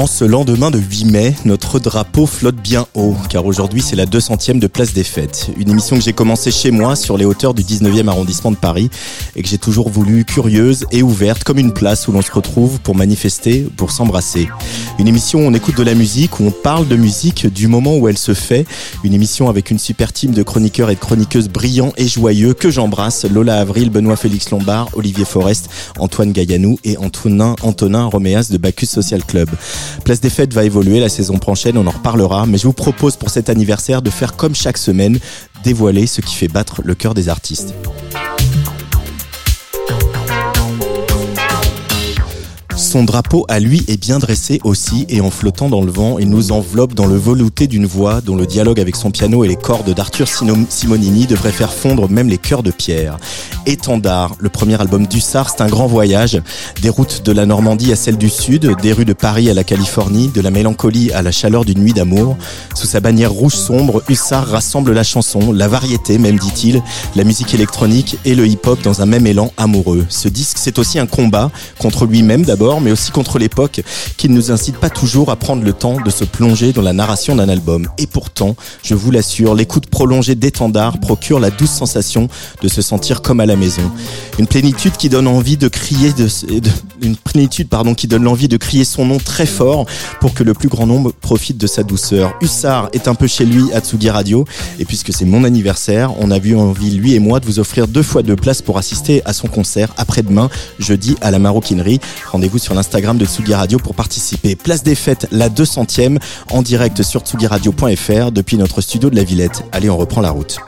En ce lendemain de 8 mai, notre drapeau flotte bien haut, car aujourd'hui c'est la 200e de Place des Fêtes. Une émission que j'ai commencée chez moi, sur les hauteurs du 19e arrondissement de Paris, et que j'ai toujours voulu curieuse et ouverte, comme une place où l'on se retrouve pour manifester, pour s'embrasser. Une émission où on écoute de la musique, où on parle de musique du moment où elle se fait. Une émission avec une super team de chroniqueurs et de chroniqueuses brillants et joyeux que j'embrasse. Lola Avril, Benoît Félix Lombard, Olivier Forest, Antoine Gaillanou et Antonin, Antonin Roméas de Bacchus Social Club. Place des Fêtes va évoluer la saison prochaine, on en reparlera, mais je vous propose pour cet anniversaire de faire comme chaque semaine, dévoiler ce qui fait battre le cœur des artistes. Son drapeau à lui est bien dressé aussi et en flottant dans le vent, il nous enveloppe dans le velouté d'une voix dont le dialogue avec son piano et les cordes d'Arthur Simonini devrait faire fondre même les cœurs de pierre. Étendard, le premier album d'Hussard, c'est un grand voyage, des routes de la Normandie à celle du Sud, des rues de Paris à la Californie, de la mélancolie à la chaleur d'une nuit d'amour. Sous sa bannière rouge sombre, Hussard rassemble la chanson, la variété même dit-il, la musique électronique et le hip-hop dans un même élan amoureux. Ce disque, c'est aussi un combat contre lui-même d'abord, mais aussi contre l'époque qui ne nous incite pas toujours à prendre le temps de se plonger dans la narration d'un album. Et pourtant, je vous l'assure, l'écoute prolongée d'étendard procure la douce sensation de se sentir comme à la maison. Une plénitude qui donne envie de crier une plénitude pardon qui donne l'envie de crier son nom très fort pour que le plus grand nombre profite de sa douceur. Hussard est un peu chez lui à Tsugi Radio et puisque c'est mon anniversaire, on a vu envie lui et moi de vous offrir deux fois deux places pour assister à son concert après-demain jeudi à la Maroquinerie. Rendez-vous sur l'Instagram de Tsugi Radio pour participer. Place des fêtes la 200e en direct sur tsugiradio.fr depuis notre studio de la Villette. Allez, on reprend la route.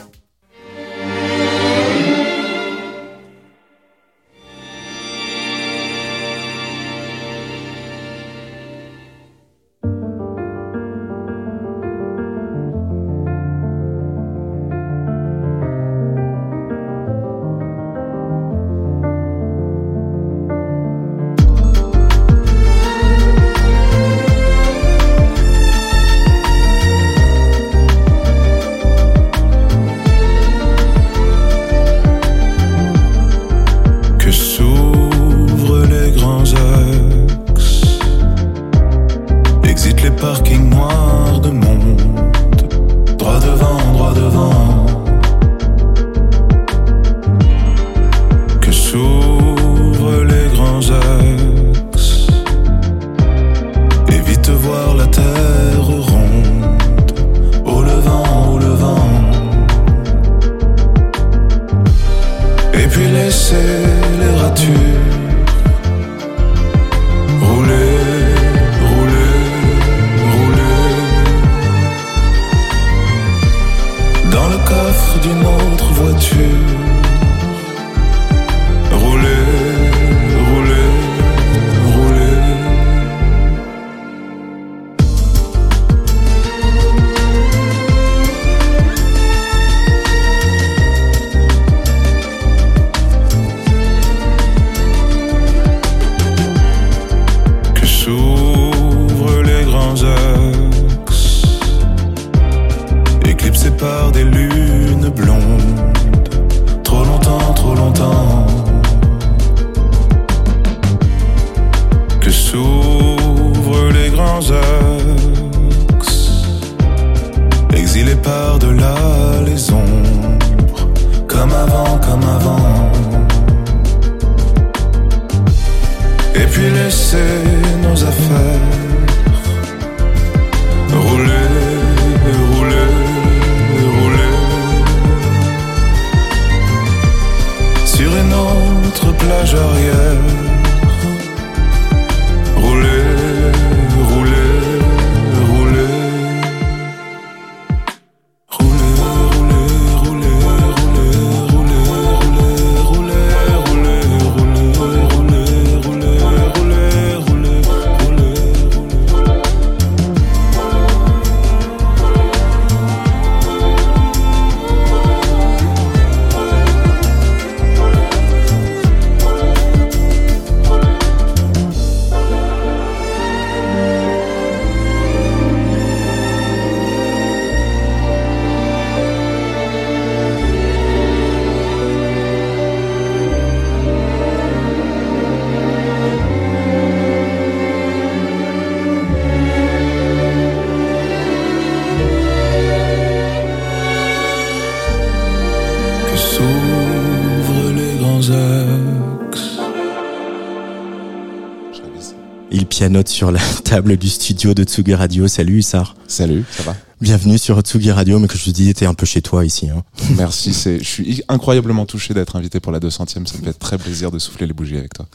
Pianote sur la table du studio de Tsugi Radio. Salut Hussard. Salut, ça va? Bienvenue sur Tsugi Radio, mais que je te dis, t'es un peu chez toi ici. Hein. Merci, c'est, je suis incroyablement touché d'être invité pour la 200e. Ça me fait très plaisir de souffler les bougies avec toi.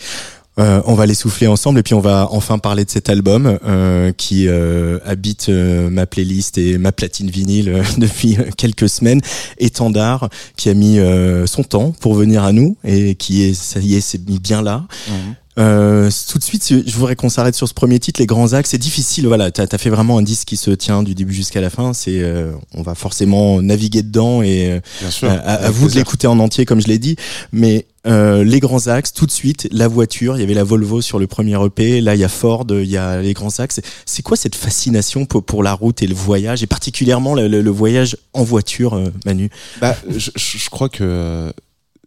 Euh, on va les souffler ensemble et puis on va enfin parler de cet album euh, qui euh, habite euh, ma playlist et ma platine vinyle euh, depuis quelques semaines. Étendard qui a mis son temps pour venir à nous et qui est ça y est c'est mis bien là. Mhm. Euh, tout de suite, je voudrais qu'on s'arrête sur ce premier titre, les grands axes. C'est difficile, voilà. T'as as fait vraiment un disque qui se tient du début jusqu'à la fin. C'est, euh, on va forcément naviguer dedans et Bien sûr, à, vous de l'écouter en entier, comme je l'ai dit. Mais euh, les grands axes, tout de suite, la voiture. Il y avait la Volvo sur le premier EP. Là, il y a Ford. Il y a les grands axes. C'est quoi cette fascination pour, pour la route et le voyage, et particulièrement le, le- le voyage en voiture, euh, Manu? Bah, je, je- je crois que euh,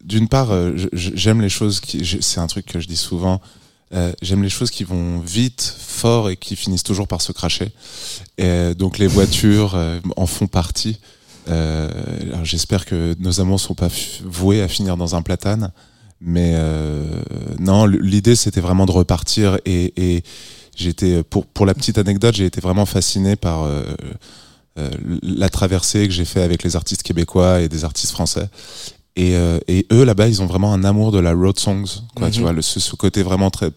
d'une part, euh, j'aime les choses qui. C'est un truc que je dis souvent. euh, j'aime les choses qui vont vite, fort et qui finissent toujours par se cracher. Euh, donc les voitures en font partie. J'espère que nos amours sont pas voués à finir dans un platane, mais non, l'idée c'était vraiment de repartir et, j'étais pour la petite anecdote, j'ai été vraiment fasciné par la traversée que j'ai fait avec les artistes québécois et des artistes français. Et, euh, et eux là-bas, ils ont vraiment un amour de la road songs, quoi. Mhm. Tu vois, le, ce, ce côté vraiment très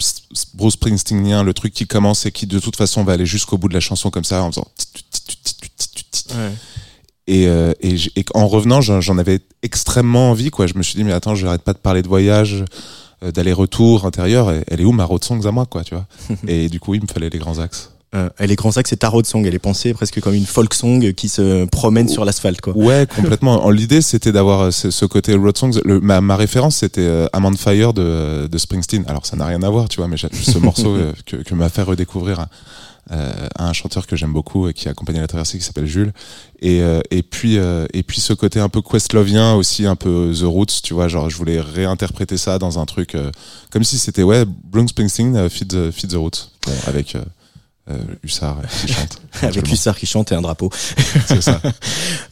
Bruce Springsteenien, le truc qui commence et qui de toute façon va aller jusqu'au bout de la chanson comme ça en faisant. Et, euh, et, j'- et en revenant, j'en avais extrêmement envie, quoi. Je me suis dit, mais attends, j'arrête pas de parler de voyage, euh, d'aller-retour intérieur. Elle est où ma road songs à moi, quoi, tu vois Et du coup, il me fallait les grands axes. Euh, Les grands axes, c'est ta road song. Elle est pensée presque comme une folk song qui se promène sur l'asphalte, quoi. Ouais, complètement. En- L'idée, c'était d'avoir euh, ce, côté road songs. Le, ma, ma référence, c'était euh, I'm on Fire de, de Springsteen. Alors, ça n'a rien à voir, tu vois, mais ce morceau euh, que, que m'a fait redécouvrir à, à un chanteur que j'aime beaucoup et qui a accompagné la traversée, qui s'appelle Jules. Et, et puis, et puis ce côté un peu Questlovien aussi, un peu The Roots, tu vois. Genre, je voulais réinterpréter ça dans un truc comme si c'était ouais, Bruce Springsteen feed, the, feed the Roots, bon, avec euh, euh, Hussard euh, qui chante. Avec Hussard qui chante et un drapeau. C'est ça.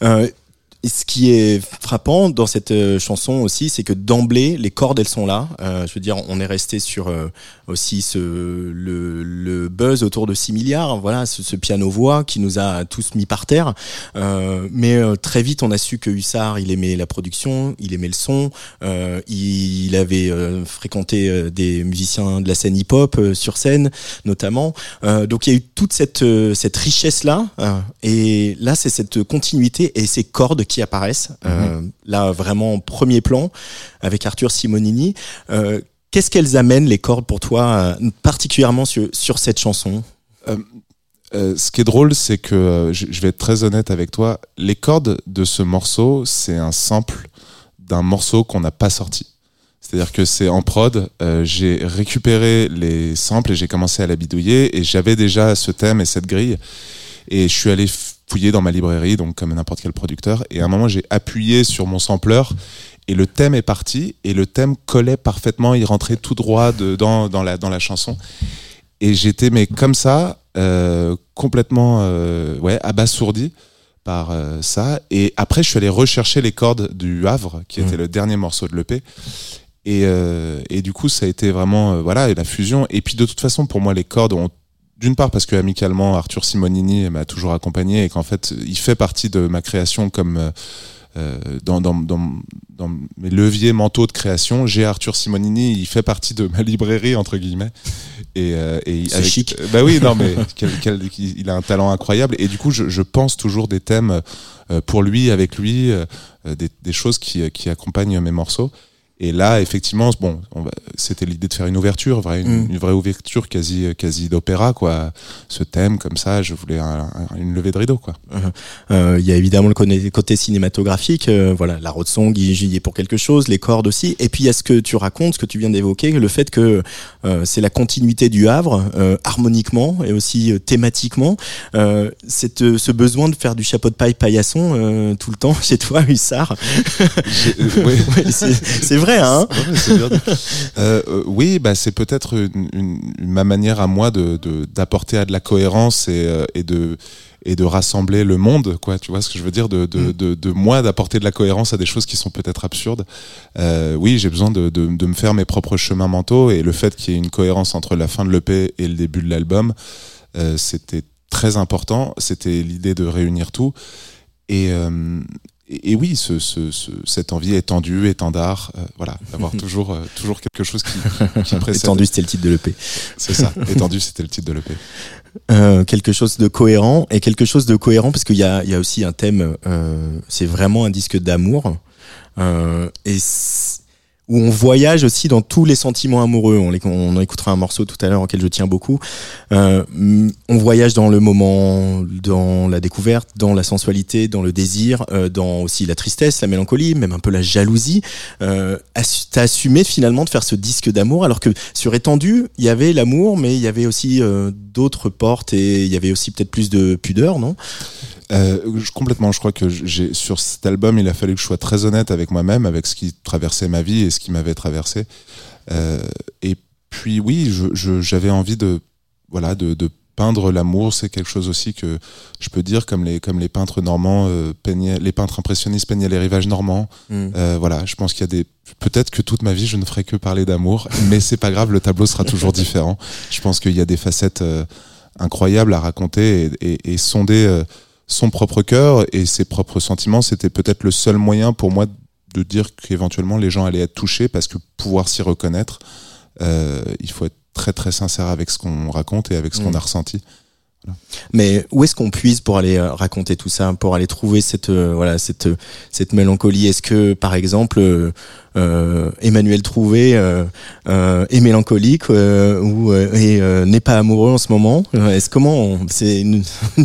Ce qui est frappant dans cette euh, chanson aussi, c'est que d'emblée, les cordes, elles sont là. Euh, je veux dire, on est resté sur euh, aussi ce, le, le buzz autour de 6 milliards, voilà, ce, ce piano-voix qui nous a tous mis par terre. Euh, mais euh, très vite, on a su que Hussard, il aimait la production, il aimait le son, il, il avait fréquenté des musiciens de la scène hip-hop sur scène, notamment. Donc il y a eu toute cette, cette richesse-là. et là, c'est cette continuité et ces cordes apparaissent. euh, là, vraiment en premier plan, avec Arthur Simonini. Euh, Qu'est-ce qu'elles amènent, les cordes, pour toi, euh, particulièrement sur, sur cette chanson? Euh, ce qui est drôle, c'est que euh, je, je vais être très honnête avec toi. Les cordes de ce morceau, c'est un sample d'un morceau qu'on n'a pas sorti. C'est-à-dire que c'est en prod. euh, j'ai récupéré les samples et j'ai commencé à la bidouiller et j'avais déjà ce thème et cette grille. Et je suis allé fouiller dans ma librairie, donc comme n'importe quel producteur. Et à un moment, j'ai appuyé sur mon sampleur et le thème est parti et le thème collait parfaitement. Il rentrait tout droit dedans dans la dans la chanson. Et j'étais mais comme ça, euh, complètement euh, ouais abasourdi par euh, ça. Et après, je suis allé rechercher les cordes du Havre, qui était le dernier morceau de l'EP. Et, et du coup, ça a été vraiment voilà la fusion. Et puis de toute façon, pour moi, les cordes ont d'une part parce que amicalement Arthur Simonini m'a toujours accompagné et qu'en fait il fait partie de ma création comme euh, euh, dans, dans, dans, dans mes leviers mentaux de création, j'ai Arthur Simonini, il fait partie de ma librairie entre guillemets. Et, euh, et C'est chic. euh, Bah oui, non mais quel, quel- il a un talent incroyable et du coup je, je pense toujours des thèmes euh, pour lui, avec lui, des, des choses qui, qui accompagnent mes morceaux. Et là, effectivement, bon, c'était l'idée de faire une ouverture, une, Mm. une vraie ouverture quasi, quasi d'opéra, quoi. Ce thème comme ça, je voulais un- un- une levée de rideau, quoi. Euh, Il y a évidemment le côté cinématographique, euh, voilà, la road song, il j'y est pour quelque chose, les cordes aussi. Et puis il y a ce que tu racontes, ce que tu viens d'évoquer, le fait que euh, c'est la continuité du Havre, euh, harmoniquement et aussi thématiquement. Euh, cette, euh, ce besoin de faire du chapeau de paille paillasson euh, tout le temps chez toi, Hussard. C'est c'est vrai vrai, hein bien. Euh, euh, oui, bah, c'est peut-être une, une- ma manière à moi de de- d'apporter à de la cohérence et, euh, et de et de rassembler le monde, quoi. Tu vois ce que je veux dire? De de, Mm. de, de moi d'apporter de la cohérence à des choses qui sont peut-être absurdes. Euh, oui, j'ai besoin de, de de me faire mes propres chemins mentaux et le fait qu'il y ait une cohérence entre la fin de l'EP et le début de l'album, euh, c'était très important. C'était l'idée de réunir tout et euh, et, et oui, ce, ce, ce- cette envie étendue, étendard, euh, voilà, d'avoir toujours, euh, toujours quelque chose qui, qui précède. Étendu, c'était le titre de l'EP. C'est ça. Étendu, c'était le titre de l'EP. Euh, quelque chose de cohérent et quelque chose de cohérent parce qu'il y a, il y a aussi un thème. euh, c'est vraiment un disque d'amour euh, et où on voyage aussi dans tous les sentiments amoureux. On, on écoutera un morceau tout à l'heure auquel je tiens beaucoup. Euh, on voyage dans le moment, dans la découverte, dans la sensualité, dans le désir, euh, dans aussi la tristesse, la mélancolie, même un peu la jalousie. Euh, T'as assumé finalement de faire ce disque d'amour alors que sur étendu, il y avait l'amour, mais il y avait aussi euh, d'autres portes et il y avait aussi peut-être plus de pudeur, non? Euh, complètement. Je crois que j'ai sur cet album, il a fallu que je sois très honnête avec moi-même, avec ce qui traversait ma vie et ce qui m'avait traversé. Euh, et puis oui, je- je- j'avais envie de voilà de, de peindre l'amour. C'est quelque chose aussi que je peux dire comme les comme les peintres normands euh, peignaient, les peintres impressionnistes peignaient les rivages normands. Euh, voilà, je pense qu'il y a des. Peut-être que toute ma vie, je ne ferai que parler d'amour, mais c'est pas grave, le tableau sera toujours différent. Je pense qu'il y a des facettes euh, incroyables à raconter et, et- et sonder son propre cœur et ses propres sentiments. C'était peut-être le seul moyen pour moi de dire qu'éventuellement les gens allaient être touchés parce que pouvoir s'y reconnaître, euh, il faut être très très sincère avec ce qu'on raconte et avec ce Mm. qu'on a ressenti. Mais où est-ce qu'on puise pour aller euh, raconter tout ça, pour aller trouver cette euh, voilà cette cette mélancolie? Est-ce que par exemple Emmanuel Trouvé euh, euh, est mélancolique euh, ou euh, et euh, n'est pas amoureux en ce moment Euh, Est-ce comment c'est une-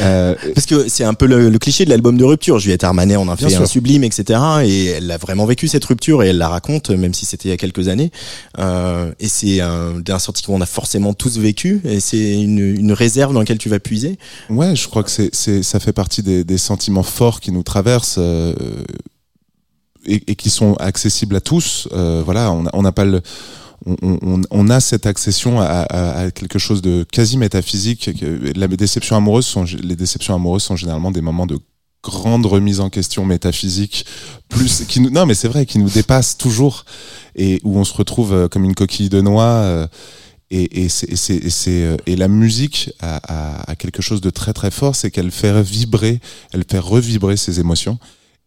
Euh, parce que c'est un peu le, le cliché de l'album de rupture. Juliette Armanet en a fait un sublime, etc. Et elle a vraiment vécu cette rupture et elle la raconte, même si c'était il y a quelques années. Euh, et c'est un, un sorti qu'on a forcément tous vécu. Et c'est une, une réserve dans laquelle tu vas puiser. Ouais, je crois que c'est, ça fait partie des, des sentiments forts qui nous traversent euh, et, qui sont accessibles à tous. Euh, voilà, on n'a pas le, on, on, on a cette accession à, à, à quelque chose de quasi métaphysique. que- La déception amoureuse sont, les déceptions amoureuses sont généralement des moments de grande remise en question métaphysique, plus qui nous, non mais c'est vrai, qui nous dépassent toujours et où on se retrouve euh, comme une coquille de noix. euh, et, et, et, euh, et la musique a, a, quelque chose de très très fort, c'est qu'elle fait vibrer, elle fait revibrer ses émotions.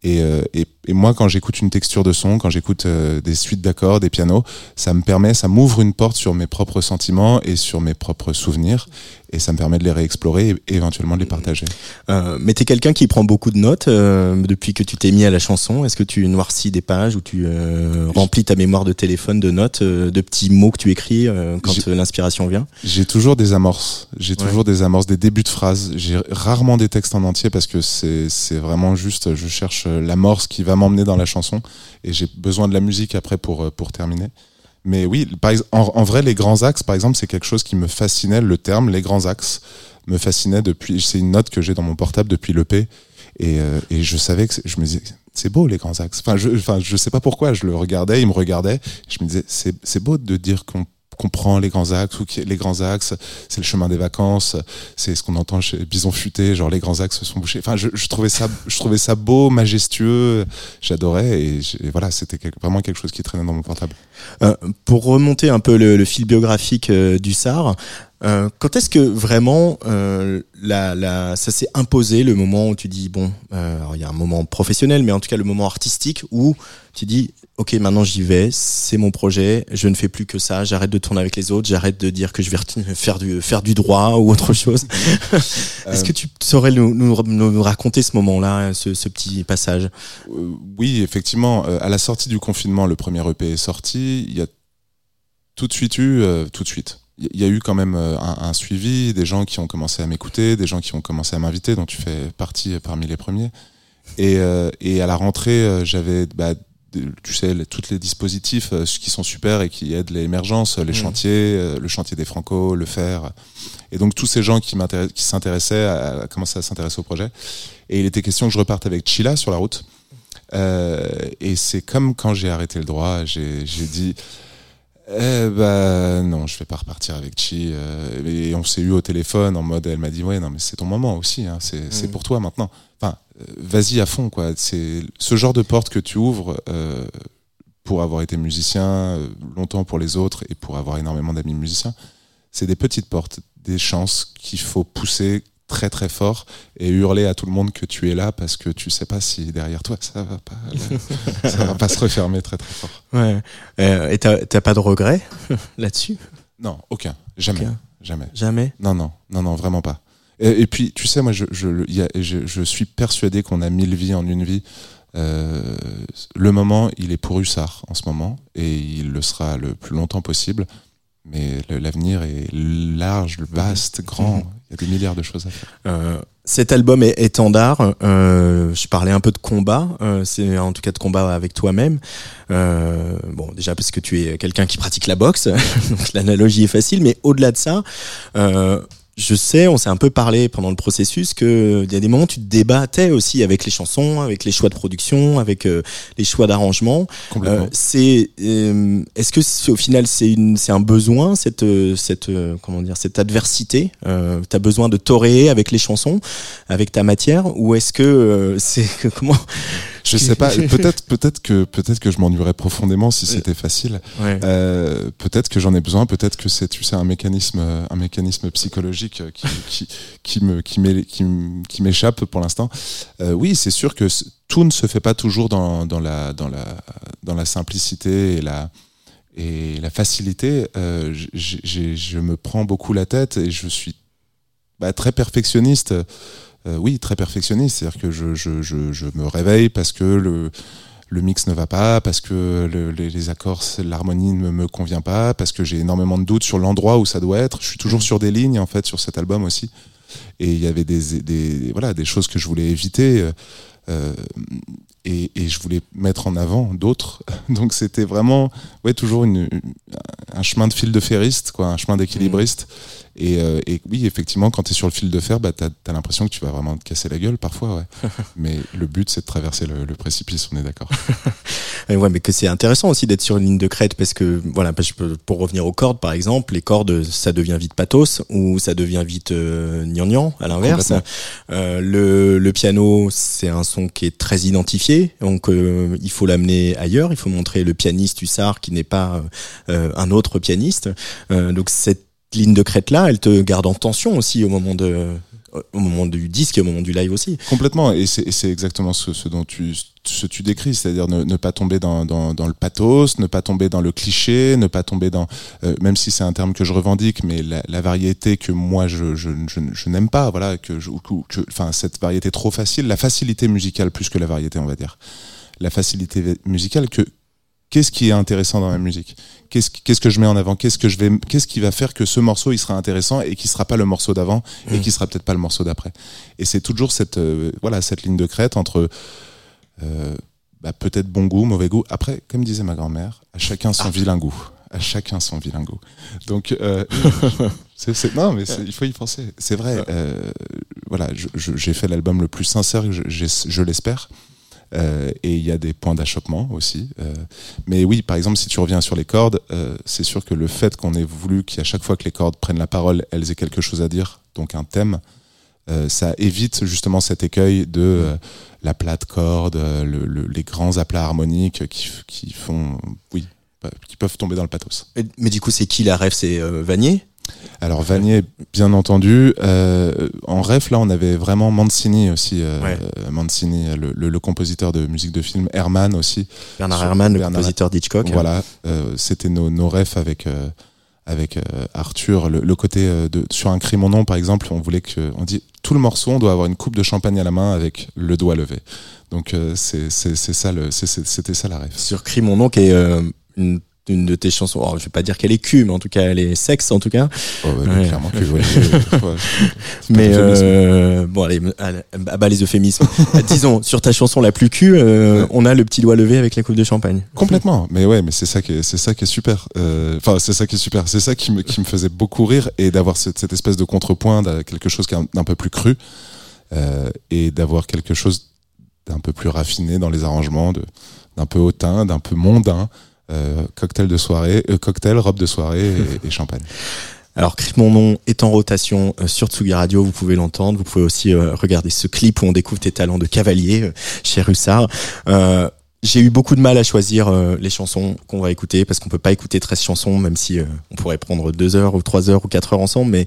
Et, et, et moi, quand j'écoute une texture de son, quand j'écoute euh, des suites d'accords, des pianos, ça me permet, ça m'ouvre une porte sur mes propres sentiments et sur mes propres souvenirs, et ça me permet de les réexplorer et, éventuellement de les partager. Euh, mais t'es quelqu'un qui prend beaucoup de notes euh, depuis que tu t'es mis à la chanson. Est-ce que tu noircis des pages ou tu euh, remplis ta mémoire de téléphone de notes, de petits mots que tu écris quand l'inspiration vient? J'ai toujours des amorces. J'ai Ouais. toujours des amorces, des débuts de phrases. J'ai rarement des textes en entier parce que c'est vraiment juste, je cherche l'amorce qui va m'emmener dans la chanson et j'ai besoin de la musique après pour euh, pour terminer. Mais oui, en, vrai, les grands axes, par exemple, c'est quelque chose qui me fascinait. Le terme, les grands axes, me fascinait depuis. C'est une note que j'ai dans mon portable depuis l'EP et, euh, et je savais que je me disais c'est beau les grands axes. Enfin, je, enfin, je sais pas pourquoi. Je le regardais, il me regardait. Je me disais c'est c'est beau de dire qu'on comprend les grands axes ou les grands axes c'est le chemin des vacances c'est ce qu'on entend chez Bison Futé genre les grands axes sont bouchés. Enfin je, je trouvais ça je trouvais ça beau majestueux j'adorais et, voilà c'était vraiment quelque chose qui traînait dans mon portable. Euh, pour remonter un peu le, le fil biographique euh, du SAR, euh, quand est-ce que vraiment euh, la, la, ça s'est imposé le moment où tu dis bon, euh, il y a un moment professionnel, mais en tout cas le moment artistique où tu dis ok maintenant j'y vais, c'est mon projet, je ne fais plus que ça, j'arrête de tourner avec les autres, j'arrête de dire que je vais faire du faire du droit ou autre chose. Est-ce que tu saurais nous, nous, nous raconter ce moment-là, ce, ce petit passage? Euh, oui, effectivement, euh, à la sortie du confinement, le premier EP est sorti. Il y a tout de suite eu, euh, tout de suite. Il y a eu quand même euh, un, un suivi, des gens qui ont commencé à m'écouter, des gens qui ont commencé à m'inviter, dont tu fais partie euh, parmi les premiers. Et, euh, et à la rentrée, euh, j'avais, bah, tu sais, tous les dispositifs qui sont super et qui aident l'émergence, les Mhm. chantiers, le chantier des Franco, le fer. Et donc tous ces gens qui qui s'intéressaient à, à commencer à s'intéresser au projet. Et il était question que je reparte avec Chila sur la route. Euh, et c'est comme quand j'ai arrêté le droit, j'ai dit. Eh ben non, je vais pas repartir avec Chi. euh, et on s'est eu au téléphone en mode, elle m'a dit ouais non mais c'est ton moment aussi, hein, c'est c'est pour toi maintenant. Enfin, euh, vas-y à fond quoi. C'est ce genre de porte que tu ouvres euh, pour avoir été musicien euh, longtemps pour les autres et pour avoir énormément d'amis musiciens. C'est des petites portes, des chances qu'il faut pousser très très fort et hurler à tout le monde que tu es là parce que tu sais pas si derrière toi ça va pas ça va pas se refermer très très fort. Ouais. Euh, et t'as pas de regrets là-dessus? Non, aucun, jamais, Aucun. jamais. Jamais? Non, non, non, non, vraiment pas. Et, et puis, tu sais, moi, je, je, il y a- je, je suis persuadé qu'on a mille vies en une vie. Euh, le moment, il est pour Hussard en ce moment, et il le sera le plus longtemps possible. Mais l'avenir est large, vaste, grand. Il y a des milliards de choses à faire. Euh, cet album est étendard. Euh, je parlais un peu de combat. euh, c'est en tout cas de combat avec toi-même. Euh, bon, déjà parce que tu es quelqu'un qui pratique la boxe, donc l'analogie est facile. Mais au-delà de ça, euh, je sais, on s'est un peu parlé pendant le processus que il y a des moments où tu te débattais aussi avec les chansons, avec les choix de production, avec euh, les choix d'arrangement. Euh, c'est euh, est-ce que au final c'est une c'est un besoin cette euh, cette comment dire cette adversité euh, t'as besoin de toréer avec les chansons avec ta matière ou est-ce que c'est comment je sais pas. Peut-être, peut-être que, peut-être que je m'ennuierais profondément si c'était facile. ouais. Euh, peut-être que j'en ai besoin, peut-être que c'est tu sais un mécanisme un mécanisme psychologique qui qui, qui me qui m'échappe pour l'instant. Euh, oui, c'est sûr que tout ne se fait pas toujours dans dans la dans la dans la simplicité et la et la facilité. Euh, je me prends beaucoup la tête et je suis bah, très perfectionniste. Euh, oui, très perfectionniste. C'est-à-dire que je, je, je, je me réveille parce que le, le mix ne va pas, parce que le- les, les accords, l'harmonie ne me convient pas, parce que j'ai énormément de doutes sur l'endroit où ça doit être. Je suis toujours sur des lignes en fait sur cet album aussi. Et il y avait des, des voilà des choses que je voulais éviter. euh, euh, et, et je voulais mettre en avant d'autres. Donc c'était vraiment ouais toujours une, une- un chemin de fil de ferriste, quoi, un chemin d'équilibriste. Et, euh, et oui, effectivement, quand tu es sur le fil de fer, bah, tu as, l'impression que tu vas vraiment te casser la gueule parfois. Ouais. Mais le but, c'est de traverser le, le précipice, on est d'accord. Ouais, mais que c'est intéressant aussi d'être sur une ligne de crête parce que voilà, parce que pour revenir aux cordes par exemple, les cordes ça devient vite pathos ou ça devient vite euh, gnangnan à l'inverse. Euh, le, le piano c'est un son qui est très identifié, donc euh, il faut l'amener ailleurs, il faut montrer le pianiste hussard qui n'est pas euh, un autre pianiste. Euh, donc cette ligne de crête là, elle te garde en tension aussi au moment au moment du disque et au moment du live aussi. Complètement, et c'est exactement ce, ce dont tu, ce tu décris, c'est-à-dire ne, pas tomber dans, dans, le pathos, ne pas tomber dans le cliché, ne pas tomber dans, euh, même si c'est un terme que je revendique, mais la, la variété que moi je, je, je, n'aime pas, voilà, que, que, enfin cette variété trop facile, la facilité musicale plus que la variété, on va dire, la facilité musicale que qu'est-ce qui est intéressant dans ma musique? Qu'est-ce que je mets en avant? Qu'est-ce que je vais Qu'est-ce qui va faire que ce morceau il sera intéressant et qui sera pas le morceau d'avant et qui sera peut-être pas le morceau d'après? Et c'est toujours cette euh, voilà cette ligne de crête entre euh, bah, peut-être bon goût, mauvais goût. Après, comme disait ma grand-mère, à chacun son vilain goût. À chacun son vilain goût. Donc, euh, non, mais il faut y penser. C'est vrai. voilà, j'ai fait l'album le plus sincère, je, je l'espère. Euh, et il y a des points d'achoppement aussi. Euh, mais oui, par exemple, si tu reviens sur les cordes, euh, c'est sûr que le fait qu'on ait voulu qu'à chaque fois que les cordes prennent la parole, elles aient quelque chose à dire, donc un thème, ça évite justement cet écueil de la plate corde, le- le- les grands aplats harmoniques qui, qui font, oui, bah, qui peuvent tomber dans le pathos. Mais, du coup, c'est qui la rêve C'est Vanier? Alors Vanier, bien entendu. Euh, en ref, là, on avait vraiment Mancini aussi. euh, Ouais. Mancini, le, le- le compositeur de musique de film. Herman aussi. Bernard Herrmann, le compositeur d'Hitchcock. Voilà, euh, c'était nos, nos refs avec avec Arthur. Le, le côté de sur un cri mon nom, par exemple, on voulait que on dit tout le morceau, on doit avoir une coupe de champagne à la main avec le doigt levé. Donc c'est ça c'était ça la ref. Sur Crie mon nom, qui est une, une de tes chansons. Oh, je vais pas dire qu'elle est cul, mais en tout cas, elle est sexe, en tout cas. Oh, Ouais. Clairement que ouais, ouais, Mais euh, bon, allez, à bas les euphémismes. Euh, Disons, sur ta chanson la plus cul, euh, on a le petit doigt levé avec la coupe de champagne. Complètement, mais ouais, mais c'est ça qui est, c'est ça qui est super. Euh, Enfin, c'est ça qui est super. C'est ça qui me, qui me faisait beaucoup rire et d'avoir cette, cette espèce de contrepoint, quelque chose qui est un, peu plus cru euh, et d'avoir quelque chose d'un peu plus raffiné dans les arrangements, de d'un peu hautain, d'un peu mondain. Euh, cocktail de soirée, euh, cocktail, robe de soirée et, et champagne. Alors, Crie mon nom est en rotation euh, sur Tsugi Radio, vous pouvez l'entendre. Vous pouvez aussi euh, regarder ce clip où on découvre tes talents de cavalier euh, chez Russard. Euh, j'ai eu beaucoup de mal à choisir euh, les chansons qu'on va écouter parce qu'on peut pas écouter 13 chansons, même si euh, on pourrait prendre deux heures ou trois heures ou quatre heures ensemble. Mais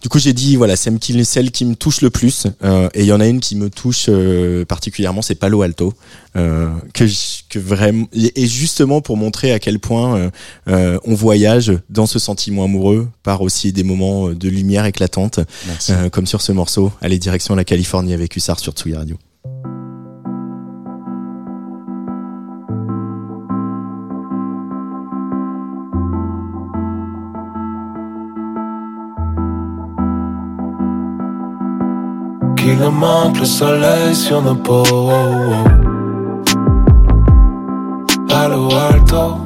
du coup, j'ai dit voilà, qui, celle qui me touche le plus. euh, et il y en a une qui me touche euh, particulièrement, c'est Palo Alto, euh, que, que vraiment et justement pour montrer à quel point euh, on voyage dans ce sentiment amoureux par aussi des moments de lumière éclatante, euh, comme sur ce morceau. Allez direction la Californie avec Hussard sur Tsugi Radio. Qu'il ne manque le soleil sur nos peaux. Palo Alto,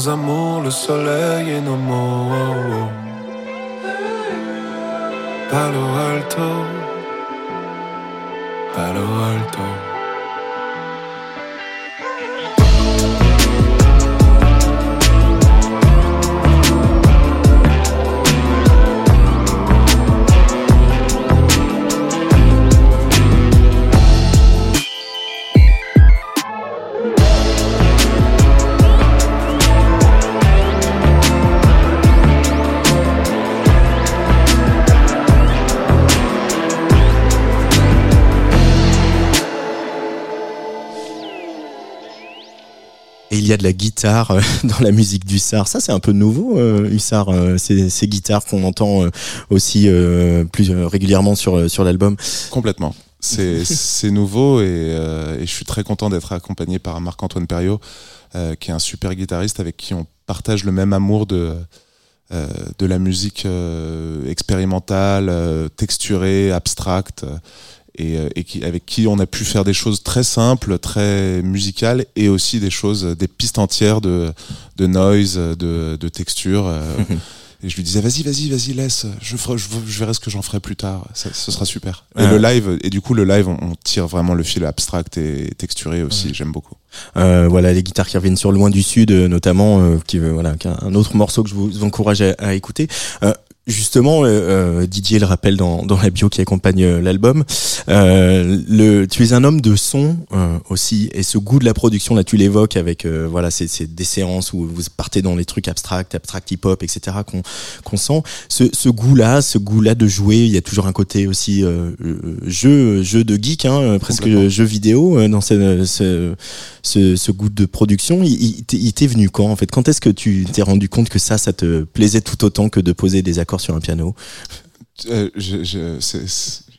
Nos amours, le soleil et nos mots. Palo Alto, Palo Alto. Y a de la guitare euh, dans la musique d'Hussard. Ça, c'est un peu nouveau, euh, Hussard. euh, ces, ces guitares qu'on entend aussi plus régulièrement sur, sur l'album. Complètement. C'est nouveau et, euh, et je suis très content d'être accompagné par Marc-Antoine Perriot, euh, qui est un super guitariste avec qui on partage le même amour de, euh, de la musique expérimentale, texturée, abstracte, et, euh, et qui, avec qui on a pu faire des choses très simples, très musicales, et aussi des choses, des pistes entières de, de noise, de, de texture. euh, Et je lui disais, vas-y, vas-y, vas-y, laisse, je, ferai, je, je verrai ce que j'en ferai plus tard, ça, ce sera super. Et le live, et du coup, le live, on, on tire vraiment le fil abstract et texturé aussi, j'aime beaucoup. Euh, voilà les guitares qui reviennent sur Loin du Sud euh, notamment euh, qui voilà qui un autre morceau que je vous encourage à, à écouter Justement, euh, euh, Didier le rappelle dans, dans la bio qui accompagne euh, l'album. Euh, le, tu es un homme de son aussi, et ce goût de la production là, tu l'évoques avec voilà, c'est c'est des séances où vous partez dans les trucs abstracts, abstract hip-hop, etc. qu'on qu'on sent. Ce, ce goût-là, ce goût-là de jouer, il y a toujours un côté aussi jeu, jeu de geek, hein, presque jeu vidéo dans ce, ce, ce, ce goût de production. Il, il t'est venu quand en fait? Quand est-ce que tu t'es rendu compte que ça, ça te plaisait tout autant que de poser des accords sur un piano Euh,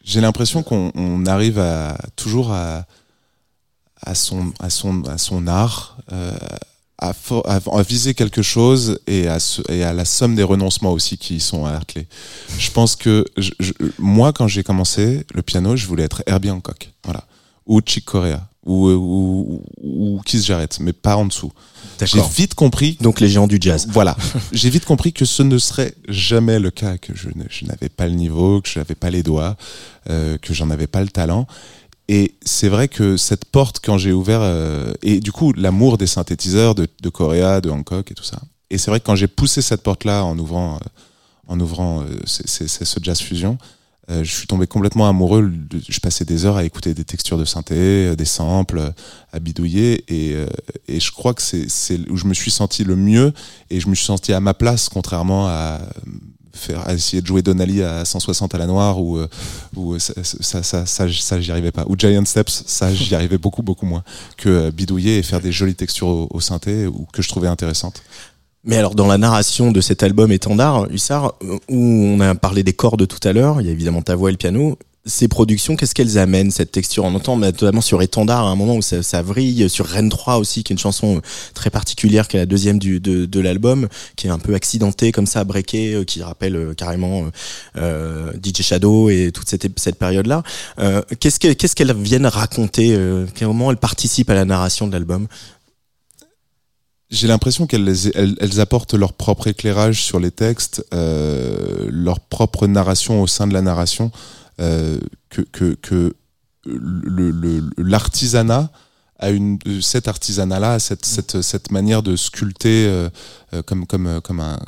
J'ai l'impression qu'on on arrive toujours à, son, art, euh, à, viser quelque chose et à, la somme des renoncements aussi qui sont à la clé. Je pense que moi, quand j'ai commencé le piano, je voulais être Herbie Hancock, voilà, ou Chick Corea, ou, ou, ou, ou Keith Jarrett, mais pas en dessous. J'ai vite compris Donc les géants du jazz. voilà. J'ai vite compris que ce ne serait jamais le cas, que je, n'avais pas le niveau, que je n'avais pas les doigts, euh, que j'en avais pas le talent. Et c'est vrai que cette porte, quand j'ai ouvert, euh, et du coup, l'amour des synthétiseurs de, de Corea, de Hancock et tout ça. Et c'est vrai que quand j'ai poussé cette porte-là en ouvrant, euh, en ouvrant euh, c'est- ce jazz fusion, euh, je suis tombé complètement amoureux. Je passais des heures à écouter des textures de synthé, euh, des samples, euh, à bidouiller. Et, euh, et je crois que c'est où je me suis senti le mieux et je me suis senti à ma place, contrairement à faire à essayer de jouer Donnelly à 160 à la noire ou euh, ou ça ça ça, ça, ça, j'y arrivais pas ou Giant Steps ça j'y arrivais beaucoup beaucoup moins que euh, bidouiller et faire des jolies textures au, au synthé ou que je trouvais intéressantes Mais alors dans la narration de cet album étendard, Hussard, euh, où on a parlé des cordes tout à l'heure, il y a évidemment ta voix et le piano. Ces productions, qu'est-ce qu'elles amènent cette texture? On entend notamment sur Étendard à un moment où ça, ça vrille, sur Rennes 3 aussi, qui est une chanson euh, très particulière, qui est la deuxième du, de, de l'album, qui est un peu accidentée comme ça, breakée, euh, qui rappelle carrément euh, DJ Shadow et toute cette, cette période-là. Euh, qu'est-ce que- qu'est-ce qu'elles viennent raconter euh, Comment elles participent à la narration de l'album? J'ai l'impression qu'elles les- elles, elles apportent leur propre éclairage sur les textes, euh, leur propre narration au sein de la narration, euh, que, que, que le- le- l'artisanat a une cet artisanat là cette, cette, cette manière de sculpter euh, euh, comme comme euh, comme un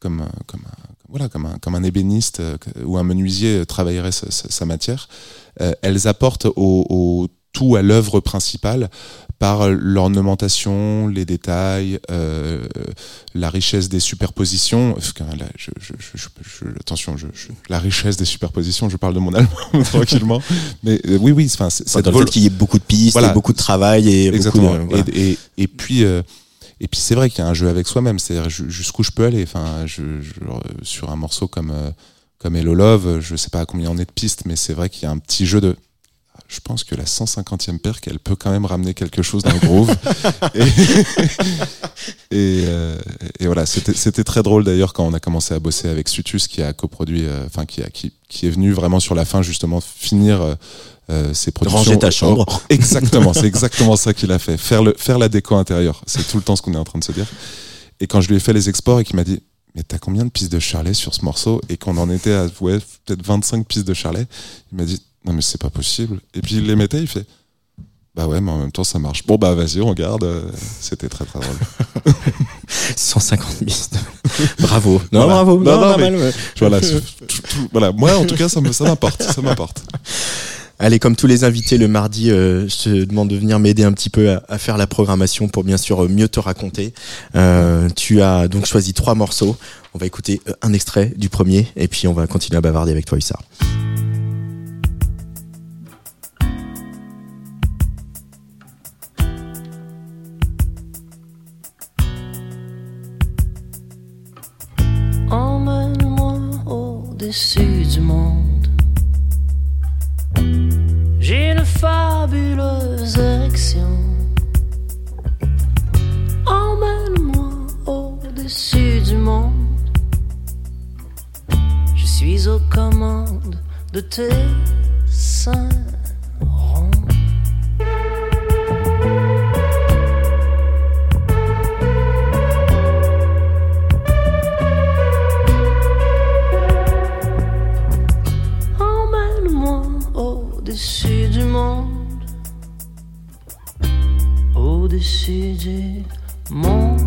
comme un- comme un voilà comme un comme un ébéniste euh, ou un menuisier travaillerait sa, sa- sa matière euh, elles apportent au, au tout à l'œuvre principale par l'ornementation, les détails, euh, la richesse des superpositions. Là, je, je, attention, je, je- la richesse des superpositions. Je parle de mon album tranquillement, mais euh, oui, oui. Enfin, c'est- Dans le fait qu'il y ait beaucoup de pistes, Voilà. et beaucoup de travail et Exactement. beaucoup de, voilà. et, et, et puis, euh, et puis c'est vrai qu'il y a un jeu avec soi-même. C'est-à-dire ju- jusqu'où je peux aller. Enfin, je, je- euh, sur un morceau comme euh, comme Hello Love, je sais pas à combien on est de pistes, mais c'est vrai qu'il y a un petit jeu de. Je pense que la 150e perque, elle peut quand même ramener quelque chose dans le groove. et, et, euh, et voilà, c'était c'était très drôle d'ailleurs quand on a commencé à bosser avec Sutus qui a coproduit, euh, enfin qui, a, qui, qui est venu vraiment sur la fin justement finir euh, euh, ses productions. Ranger ta chambre. Exactement, c'est exactement ça qu'il a fait. Faire, le, faire la déco intérieure. C'est tout le temps ce qu'on est en train de se dire. Et quand je lui ai fait les exports et qu'il m'a dit Mais t'as combien de pistes de Charlet sur ce morceau? Et qu'on en était à ouais, peut-être 25 pistes de Charlet, il m'a dit Non, mais c'est pas possible. Et puis il les mettait, il fait Bah ouais, mais en même temps ça marche. Bon, bah vas-y, on regarde. Euh, C'était très très drôle. 150 pistes. bravo. Non, Voilà. bravo. Non, Non, mais- voilà, voilà. Moi, en tout cas, ça me- ça m'importe. Ça m'importe. Allez, comme tous les invités le mardi, euh, je te demande de venir m'aider un petit peu à, à faire la programmation pour bien sûr mieux te raconter. Euh, tu as donc choisi trois morceaux. On va écouter un extrait du premier et puis on va continuer à bavarder avec toi, Hussard. Au-dessus du monde. J'ai une fabuleuse érection. Emmène-moi au-dessus du monde. Je suis aux commandes de tes seins monde. Au-dessus du monde.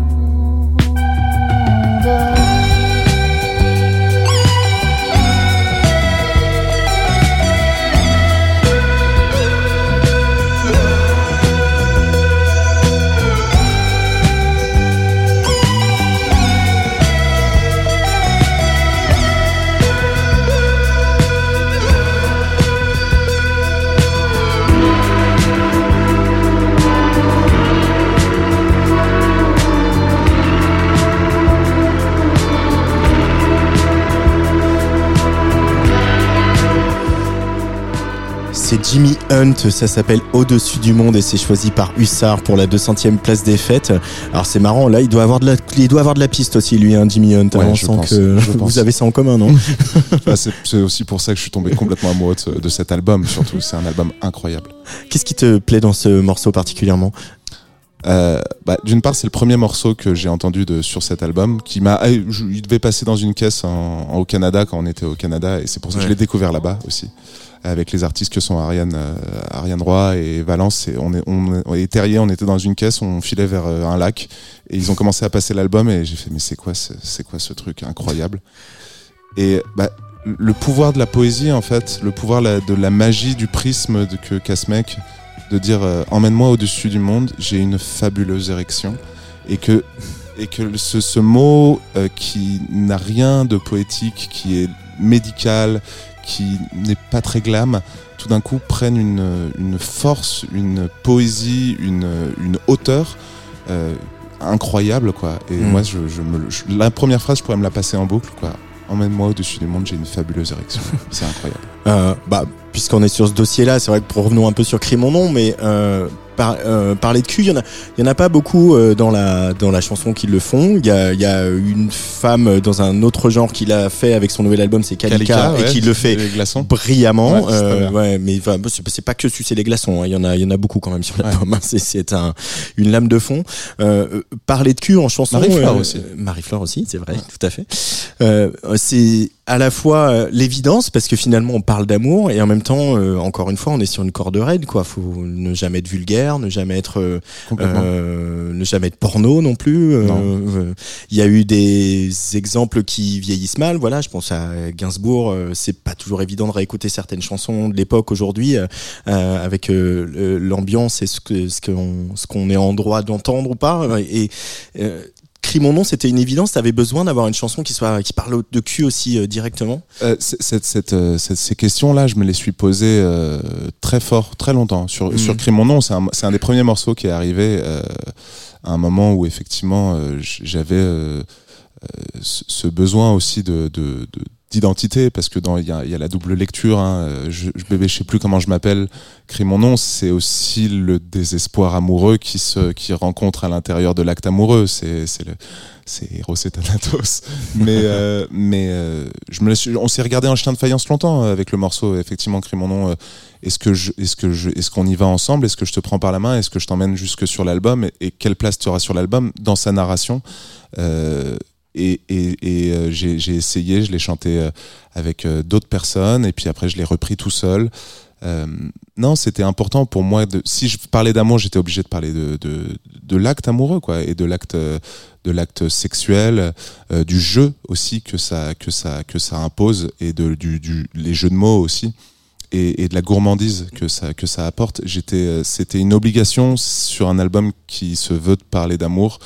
Hunt, ça s'appelle Au-dessus du monde et c'est choisi par Hussard pour la 200e place des fêtes. Alors c'est marrant, là il doit avoir de la, il doit avoir de la piste aussi lui, hein, Jimmy Hunt. Ouais, hein, je pense, que je pense. vous avez ça en commun, non Bah, c'est aussi pour ça que je suis tombé complètement amoureux de, de cet album, surtout. C'est un album incroyable. Qu'est-ce qui te plaît dans ce morceau particulièrement? Euh, bah, D'une part, c'est le premier morceau que j'ai entendu de, sur cet album qui m'a. ah, Il devait passer dans une caisse en, en- au Canada quand on était au Canada et c'est pour ça que je l'ai découvert là-bas aussi. Avec les artistes que sont Ariane, euh, Ariane Roy et Valence. Et on est, on, on- Terrier, on était dans une caisse, on filait vers euh, un lac et ils ont commencé à passer l'album et j'ai fait, mais c'est quoi, ce- c'est quoi ce truc incroyable? Et bah, le pouvoir de la poésie, en fait, le pouvoir de la magie du prisme de, que qu'a ce mec, de dire euh, emmène-moi au-dessus du monde, j'ai une fabuleuse érection, et que et que ce, mot qui n'a rien de poétique, qui est médical, qui n'est pas très glam, tout d'un coup prenne une, une force, une poésie, une, une hauteur euh, incroyable quoi. Et Mm. moi, je, je me, je- la première phrase, je pourrais me la passer en boucle quoi. Emmène-moi au-dessus du monde, j'ai une fabuleuse érection. C'est incroyable. Euh, bah, puisqu'on est sur ce dossier-là, c'est vrai que pour revenons un peu sur Crie mon nom, mais euh, par, euh, parler de cul, il y en a, il y en a pas beaucoup euh, dans la dans la chanson qui le font. Il y a il y a une femme dans un autre genre qui l'a fait avec son nouvel album, c'est Kalika, et ouais, qui le fait brillamment. Ouais, euh, ouais, mais enfin, c'est pas que sucer les glaçons. hein. Il y en a, il y en a beaucoup quand même sur l'album. hein. C'est un une lame de fond. Euh, euh, parler de cul en chanson. Marie-Flore euh, aussi. Marie-Flore aussi, c'est vrai, tout à fait. Euh, c'est à la fois l'évidence parce que finalement on parle d'amour et en même temps, euh, encore une fois, on est sur une corde raide. Quoi, faut ne jamais être vulgaire, ne jamais être euh, euh, ne jamais être porno non plus. euh, euh, Il y a eu des exemples qui vieillissent mal. Voilà, je pense à Gainsbourg. euh, c'est pas toujours évident de réécouter certaines chansons de l'époque aujourd'hui avec euh, l'ambiance et ce que ce qu'on ce qu'on est en droit d'entendre ou pas. Et euh, Crie mon nom, c'était une évidence. T'avais besoin d'avoir une chanson qui soit qui parle de cul aussi euh, directement. Euh, cette, cette, euh, cette- ces questions-là, je me les suis posées euh, très fort, très longtemps. Sur, Mhm. sur Crie mon nom, c'est un, c'est un des premiers morceaux qui est arrivé à un moment où effectivement j'avais ce ce besoin aussi de, de, de- d'identité parce que dans il y a, il y a la double lecture hein, euh, je, je bébé je sais plus comment je m'appelle crie mon nom c'est aussi le désespoir amoureux qui se qui rencontre à l'intérieur de l'acte amoureux. C'est c'est le c'est Eros et Thanatos. Mais euh, mais euh, je me laisse, on s'est regardé en chien de faïence longtemps avec le morceau effectivement crie mon nom est-ce que je est-ce que je est-ce qu'on y va ensemble? Est-ce que je te prends par la main? Est-ce que je t'emmène jusque sur l'album? Et, et quelle place tu auras sur l'album dans sa narration? Euh, et, et, et euh, j'ai essayé, je l'ai chanté euh, avec euh, d'autres personnes, et puis après je l'ai repris tout seul. Euh, non, c'était important pour moi. De, si je parlais d'amour, j'étais obligé de parler de, de, de l'acte amoureux, quoi, et de l'acte de l'acte sexuel, euh, du jeu aussi que ça que ça que ça impose, et de du, du les jeux de mots aussi. Et, et de la gourmandise que ça que ça apporte. J'étais, c'était une obligation sur un album qui se veut de parler d'amour,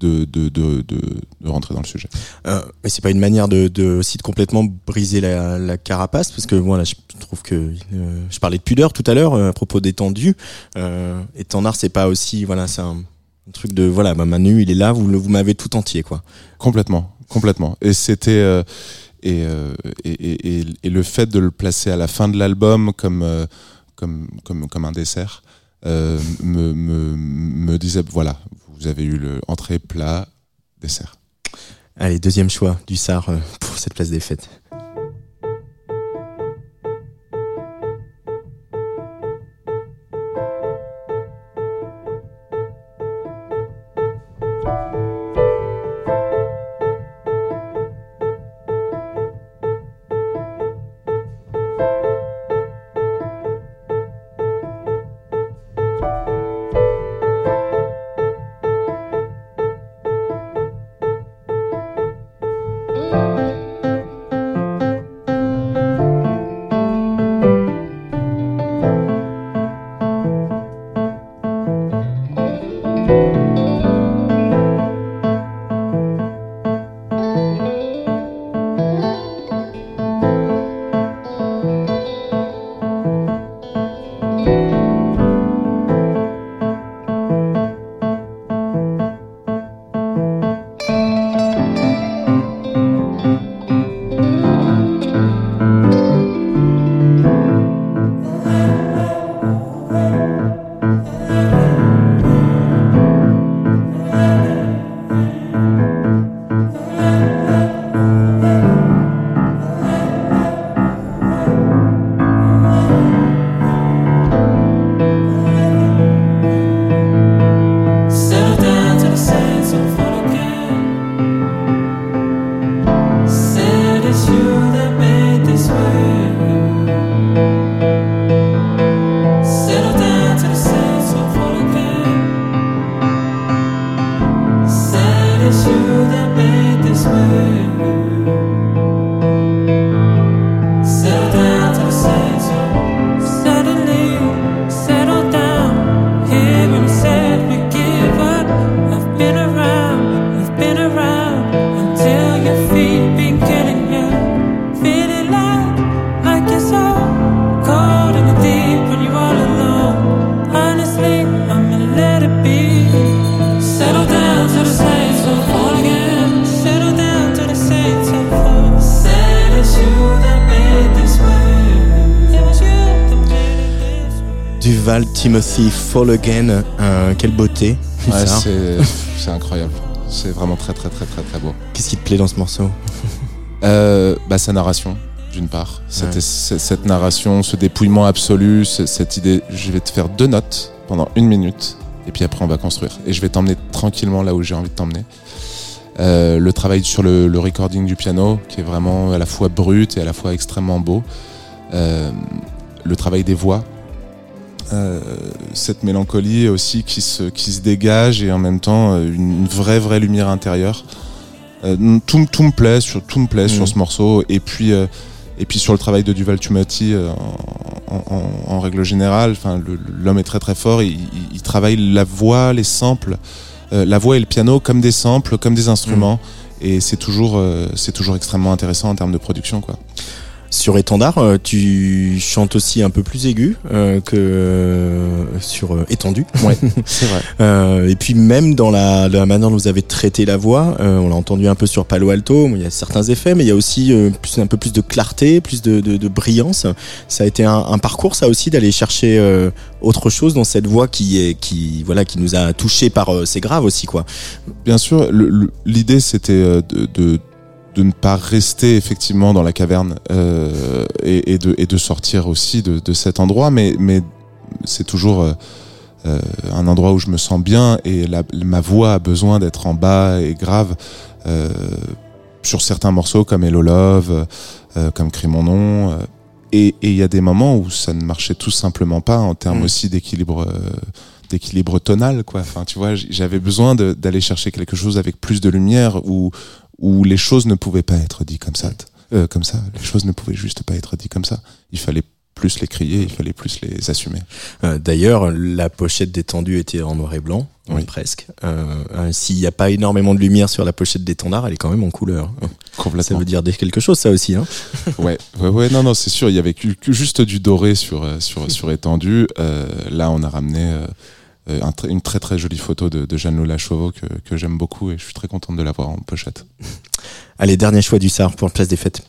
de de, de, de de rentrer dans le sujet. Euh, mais c'est pas une manière de, aussi de complètement briser la, la carapace parce que voilà, je trouve que euh, je parlais de pudeur tout à l'heure euh, à propos d'étendue. Euh, étendard, c'est pas aussi voilà, c'est un, un truc de voilà, bah, Manu, il est là, vous vous m'avez tout entier quoi. Complètement, complètement. Et c'était euh, et, et, et, et, et le fait de le placer à la fin de l'album comme comme comme comme un dessert euh, me, me me disait voilà, vous avez eu le entrée, plat, dessert. Allez, deuxième choix du SAR euh, pour cette place des fêtes. Fall Again, euh, quelle beauté. Ouais, c'est incroyable. C'est vraiment très très très très très beau. Qu'est-ce qui te plaît dans ce morceau? Euh, bah, sa narration, d'une part. Cette, Ouais. c- cette narration, ce dépouillement absolu, ce- cette idée. Je vais te faire deux notes pendant une minute, et puis après on va construire. Et je vais t'emmener tranquillement là où j'ai envie de t'emmener. Euh, le travail sur le, le recording du piano, qui est vraiment à la fois brut et à la fois extrêmement beau. Euh, le travail des voix. Euh, cette mélancolie aussi qui se, qui se dégage et en même temps euh, une vraie vraie lumière intérieure. Euh, tout, tout me plaît sur tout me plaît sur Mhm. ce morceau. Et puis euh, et puis sur le travail de Duval Tumati euh, en, en- en règle générale enfin l'homme est très très fort. Il, il- il travaille la voix les samples euh, la voix et le piano comme des samples comme des instruments. Et c'est toujours euh, c'est toujours extrêmement intéressant en termes de production quoi Sur Étendard, euh, tu chantes aussi un peu plus aigu euh, que euh, sur euh, Étendu. ouais c'est vrai Euh, et puis même dans la, la manière dont vous avez traité la voix, euh, on l'a entendu un peu sur Palo Alto, il y a certains effets, mais il y a aussi euh, plus, un peu plus de clarté, plus de, de, de brillance. Ça a été un, un parcours, ça aussi, d'aller chercher euh, autre chose dans cette voix qui est, qui voilà, qui nous a touché par euh, ses graves aussi, quoi. Bien sûr, l'idée c'était de, de, de ne pas rester effectivement dans la caverne euh, et, et, de, et de sortir aussi de, de cet endroit, mais, mais c'est toujours euh, euh, un endroit où je me sens bien et la, ma voix a besoin d'être en bas et grave euh, sur certains morceaux comme Hello Love, euh, comme Crie mon nom. euh, et il y a des moments où ça ne marchait tout simplement pas en termes Mm. aussi d'équilibre. euh, d'équilibre tonal quoi enfin tu vois j'avais besoin d'aller chercher quelque chose avec plus de lumière où où les choses ne pouvaient pas être dites comme ça euh, comme ça les choses ne pouvaient juste pas être dites comme ça il fallait plus les crier il fallait plus les assumer Euh, D'ailleurs, la pochette d'étendue était en noir et blanc, Oui. presque. Euh, euh, S'il n'y a pas énormément de lumière sur la pochette d'étendard, elle est quand même en couleur. Ça complètement veut dire quelque chose, ça aussi. Hein ouais ouais ouais non non c'est sûr il y avait juste du doré sur sur sur étendu Euh, là on a ramené tr- une très très jolie photo de, Jeanne Lola Chauveau que, que j'aime beaucoup et je suis très contente de l'avoir en pochette Allez, dernier choix du SAR pour la place des fêtes.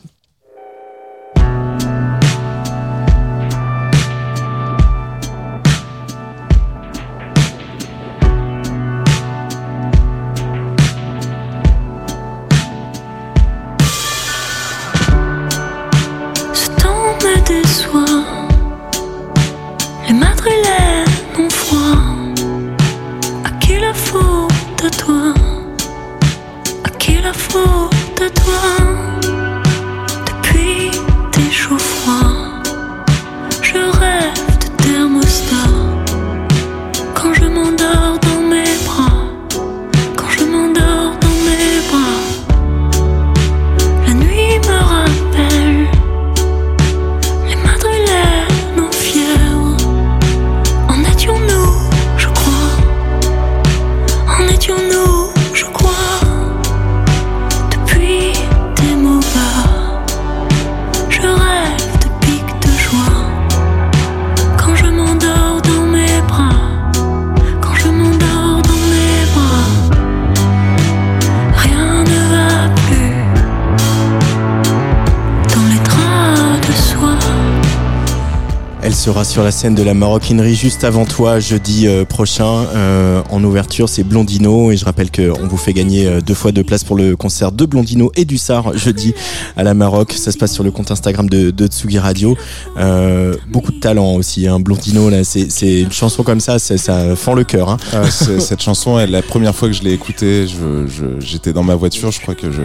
Scène de la maroquinerie juste avant toi, jeudi euh, prochain. Euh, en ouverture, c'est Blondino. Et je rappelle qu'on vous fait gagner euh, deux fois deux places pour le concert de Blondino et du Sar jeudi à la Maroc. Ça se passe sur le compte Instagram de, de Tsugi Radio. Euh, beaucoup de talent aussi. Hein. Blondino, là, c'est une chanson comme ça, ça fend le cœur. Hein. Ah, cette chanson, elle, la première fois que je l'ai écoutée, je- je- j'étais dans ma voiture, je crois que je,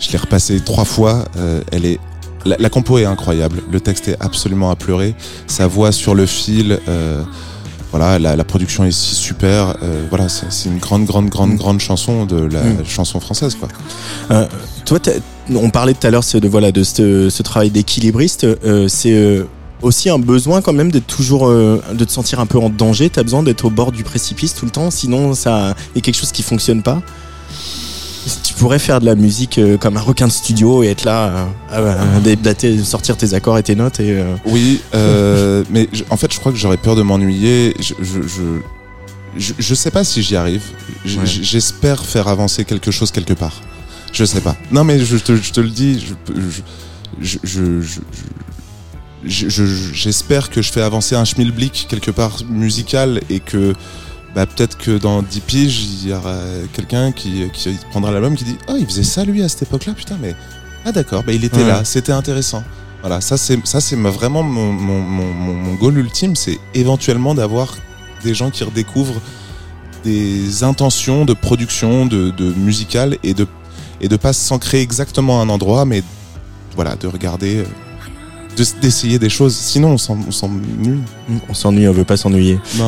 je l'ai repassée trois fois. Euh, elle est, la, la compo est incroyable, le texte est absolument à pleurer. Sa voix sur le fil, euh, voilà, la, la production est si super. euh, voilà, c'est c'est une grande, grande, grande, Mm. grande chanson de la Mm. chanson française, quoi. Euh, toi, on parlait tout à l'heure de voilà de ce, ce travail d'équilibriste. euh, c'est euh, aussi un besoin quand même d'être toujours euh, de te sentir un peu en danger. T'as besoin d'être au bord du précipice tout le temps, sinon ça y a quelque chose qui fonctionne pas. Tu pourrais faire de la musique euh, comme un requin de studio et être là, euh, à- sortir tes accords et tes notes et euh, Oui, euh, mais je- en fait, je crois que j'aurais peur de m'ennuyer. Je, je, je, je, je sais pas si j'y arrive. J- Ouais. J'espère faire avancer quelque chose quelque part. Je sais pas. Non, mais je te, je te le dis. Je, je, je, je, je- je- je- j'espère que je fais avancer un schmilblick quelque part musical et que bah, peut-être que dans 10 piges, il y aura quelqu'un qui, qui prendra l'album qui dit Oh, il faisait ça lui à cette époque-là, putain, mais. Ah d'accord, bah, il était Ouais. là, c'était intéressant. Voilà, ça c'est vraiment mon, mon, mon, mon- goal ultime, c'est éventuellement d'avoir des gens qui redécouvrent des intentions de production, de, de musicale et de et de pas s'ancrer exactement à un endroit, mais voilà, de regarder, euh, d'essayer des choses. Sinon, on s'en- on s'ennuie. on s'ennuie, on veut pas s'ennuyer.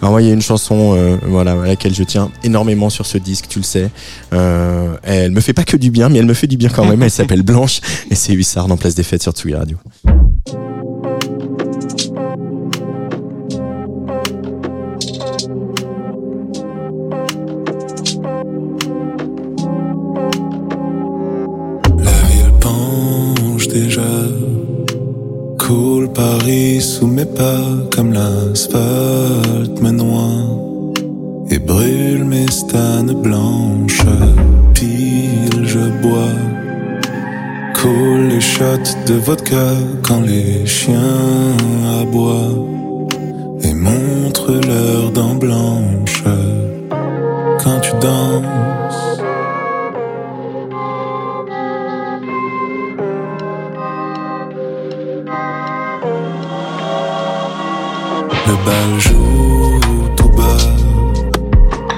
Alors moi, il y a une chanson, euh, voilà, à laquelle je tiens énormément sur ce disque, tu le sais. Euh, elle me fait pas que du bien, mais elle me fait du bien quand même. Elle s'appelle Blanche et c'est Hussard en place des fêtes sur Tsugi Radio. Sous mes pas comme l'asphalte me noie et brûle mes stanes blanches. Pile je bois, coule les shots de vodka quand les chiens aboient et montre leurs dents blanches quand tu danses. Le bal joue tout bas,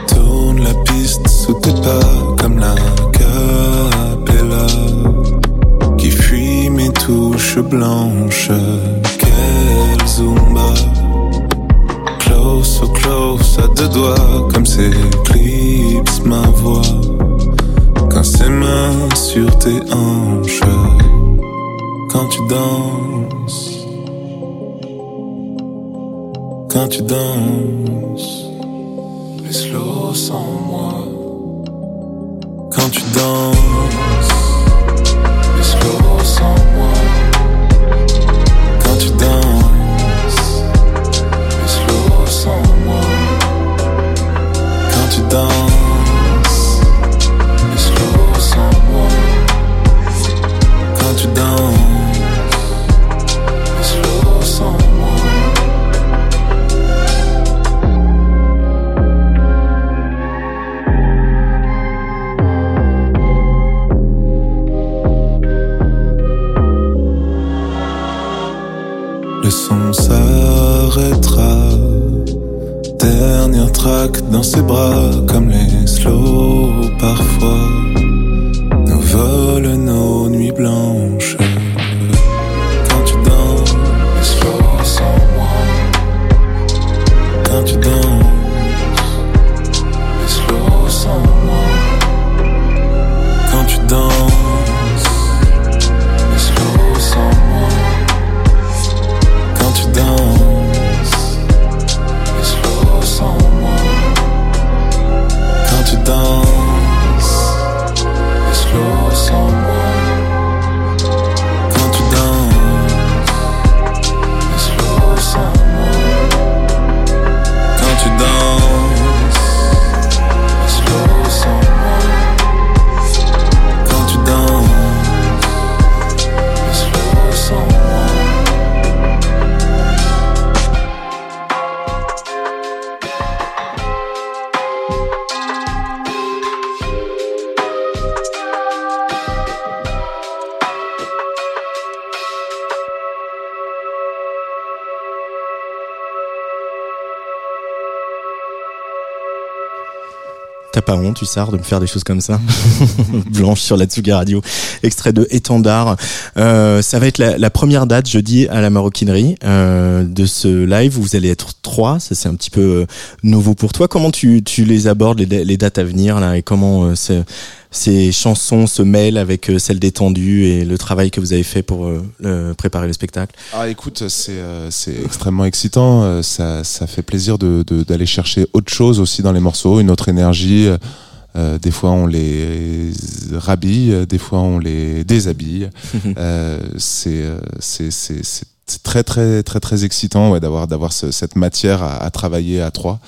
tourne la piste sous tes pas comme la capella qui fuit mes touches blanches. Quelle zumba, close, so close à deux doigts comme s'éclipse ma voix. Quand ses mains sur tes hanches. Quand tu danses quand tu danses, les slow sans moi. Quand tu danses, Le son s'arrêtera. Dernière traque dans ses bras, comme les slow parfois. Nous volent nos nuits blanches. Quand tu danses, les slow sans moi. Quand tu danses, slow sans moi. Quand tu danses, pas honte, sors de me faire des choses comme ça Blanche sur la Tsuga Radio, extrait de Étendard. Euh, ça va être la, la première date jeudi à la maroquinerie euh, de ce live. Vous allez être trois, ça c'est un petit peu euh, nouveau pour toi. Comment tu, tu les abordes les, les dates à venir là et comment euh, c'est- ces chansons se mêlent avec euh, celles détendues et le travail que vous avez fait pour euh, préparer le spectacle Ah écoute, c'est euh, extrêmement excitant. Ça, ça fait plaisir de de- d'aller chercher autre chose aussi dans les morceaux, une autre énergie. Euh, des fois on les rhabille, des fois on les déshabille. C'est très très très très excitant ouais, d'avoir d'avoir ce- cette matière à, à travailler à trois.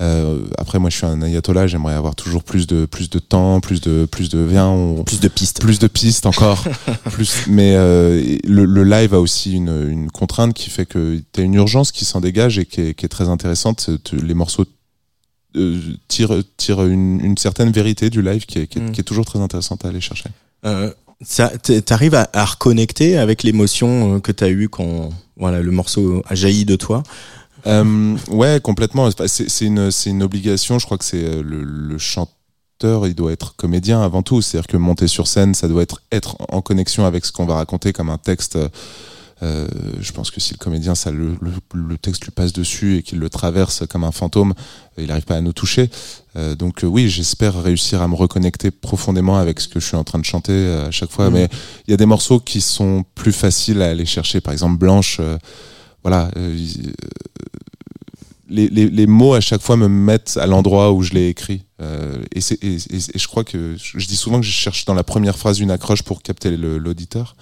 Euh, après moi je suis un ayatollah, j'aimerais avoir toujours plus de plus de temps, plus de plus de viens, on, Plus de pistes. plus de pistes encore plus mais euh, le, le live a aussi une, une contrainte qui fait que tu as une urgence qui s'en dégage et qui est, qui est très intéressante les morceaux euh, tirent, tirent une, une certaine vérité du live qui est, qui est, Mm. qui est toujours très intéressante à aller chercher Euh, ça, t'arrives à, à reconnecter avec l'émotion euh, que t'as eue quand voilà le morceau a jailli de toi. Euh, ouais, complètement. C'est une, une obligation. Je crois que c'est euh, le, le chanteur, il doit être comédien avant tout. C'est-à-dire que monter sur scène, ça doit être être en connexion avec ce qu'on va raconter comme un texte. Euh, je pense que si le comédien, ça le, le, le texte lui passe dessus et qu'il le traverse comme un fantôme, il n'arrive pas à nous toucher. Euh, donc euh, oui, j'espère réussir à me reconnecter profondément avec ce que je suis en train de chanter euh, à chaque fois. Mhm. Mais il y a des morceaux qui sont plus faciles à aller chercher. Par exemple, Blanche. Voilà, euh, les, les, les mots à chaque fois me mettent à l'endroit où je l'ai écrit. Euh, et, et, et- et je crois que je, dis souvent que je cherche dans la première phrase une accroche pour capter l'auditeur.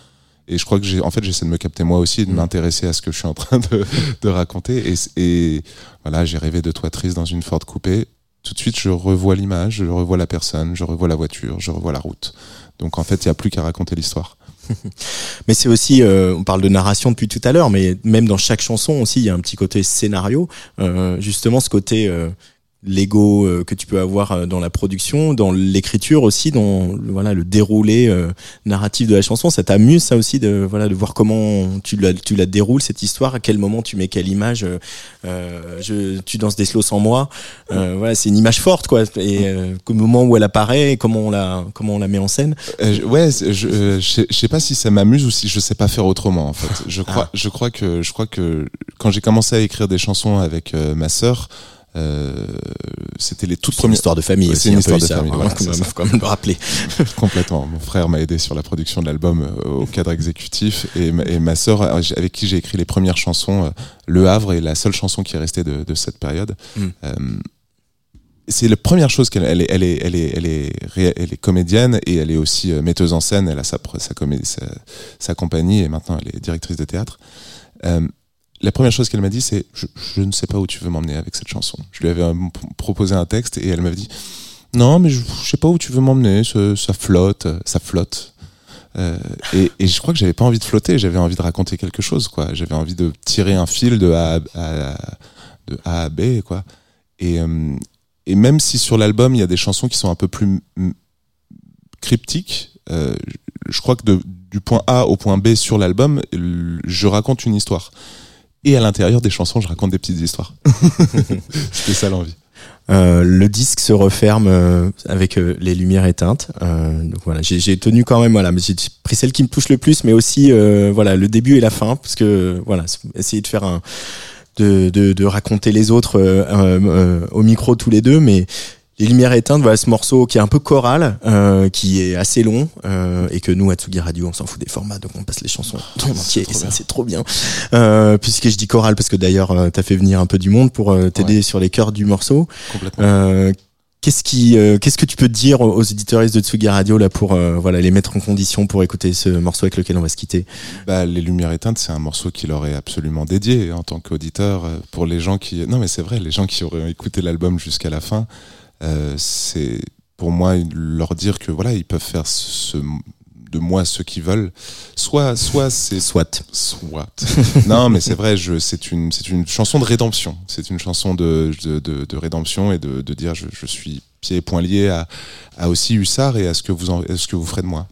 Et je crois que j'ai, en fait, j'essaie de me capter moi aussi, de Mm. m'intéresser à ce que je suis en train de, de raconter. Et voilà, j'ai rêvé de toi triste dans une Ford coupée. Tout de suite, je revois l'image, je revois la personne, je revois la voiture, je revois la route. Donc en fait, il n'y a plus qu'à raconter l'histoire. Mais c'est aussi, euh, on parle de narration depuis tout à l'heure, mais même dans chaque chanson aussi, il y a un petit côté scénario. Euh, justement, ce côté euh, Lego euh, que tu peux avoir euh, dans la production, dans l'écriture aussi, dans voilà le déroulé euh, narratif de la chanson. Ça t'amuse ça aussi de voilà de voir comment tu la tu la déroules cette histoire, à quel moment tu mets quelle image. euh, euh, je, tu danses des slows sans moi. Euh, voilà, c'est une image forte quoi. Et euh, au moment où elle apparaît, comment on la comment on la met en scène. Ouais, je, euh, je sais- je sais pas si ça m'amuse ou si je sais pas faire autrement en fait. Je crois, je crois que, je crois que quand j'ai commencé à écrire des chansons avec ma sœur, euh, c'était les toutes C'est une premières. histoire de famille. C'est une histoire de famille, voilà, quand même, ça. faut quand même le rappeler. Complètement. Mon frère m'a aidé sur la production de l'album euh, au cadre exécutif et, ma- et ma sœur, euh, avec qui j'ai écrit les premières chansons, Le Havre est la seule chanson qui est restée de, de cette période. Mm. Euh, c'est la première chose qu'elle elle est, elle est, elle est, elle est, elle est comédienne et elle est aussi metteuse en scène. Elle a sa, sa, comé- sa, sa compagnie et maintenant elle est directrice de théâtre. Euh, la première chose qu'elle m'a dit, c'est je, ne sais pas où tu veux m'emmener avec cette chanson. Je lui avais euh, proposé un texte et elle m'avait dit non, mais je, je sais pas où tu veux m'emmener. Ça, flotte, ça flotte. Euh, et, je crois que j'avais pas envie de flotter. J'avais envie de raconter quelque chose, quoi. J'avais envie de tirer un fil de A à, B, quoi. Et, euh, même si sur l'album il y a des chansons qui sont un peu plus cryptiques, euh, je crois que du point A au point B sur l'album, je raconte une histoire. Et à l'intérieur des chansons, je raconte des petites histoires. C'était ça l'envie. Euh, le disque se referme euh, avec euh, les lumières éteintes. Euh, donc voilà, j'ai tenu quand même voilà, mais j'ai pris celle qui me touche le plus, mais aussi euh, voilà le début et la fin, parce que voilà, essayer de faire un de, de, de raconter les autres euh, euh, euh, au micro tous les deux, mais les lumières éteintes, voilà ce morceau qui est un peu choral, euh, qui est assez long, euh, et que nous à Tsugi Radio, on s'en fout des formats, donc on passe les chansons en entier, et ça c'est trop bien. Euh, puisque je dis choral, parce que d'ailleurs euh, t'as fait venir un peu du monde pour euh, t'aider sur les chœurs du morceau. Complètement. Euh, Qu'est-ce qui, euh, qu'est-ce que tu peux dire aux éditeuristes de Tsugi Radio là pour euh, voilà les mettre en condition pour écouter ce morceau avec lequel on va se quitter? Bah, les Lumières éteintes, c'est un morceau qui leur est absolument dédié en tant qu'auditeur. Pour les gens qui, non mais c'est vrai, les gens qui auraient écouté l'album jusqu'à la fin, c'est pour moi leur dire que voilà, ils peuvent faire ce, de moi ce qu'ils veulent. Soit, soit c'est Soit. Soit. non, mais c'est vrai, je, c'est une, c'est une chanson de rédemption. C'est une chanson de, de, de, de rédemption et de, dire je, je suis pieds et poings liés à, à aussi Hussard et à ce que vous, en, à ce que vous ferez de moi.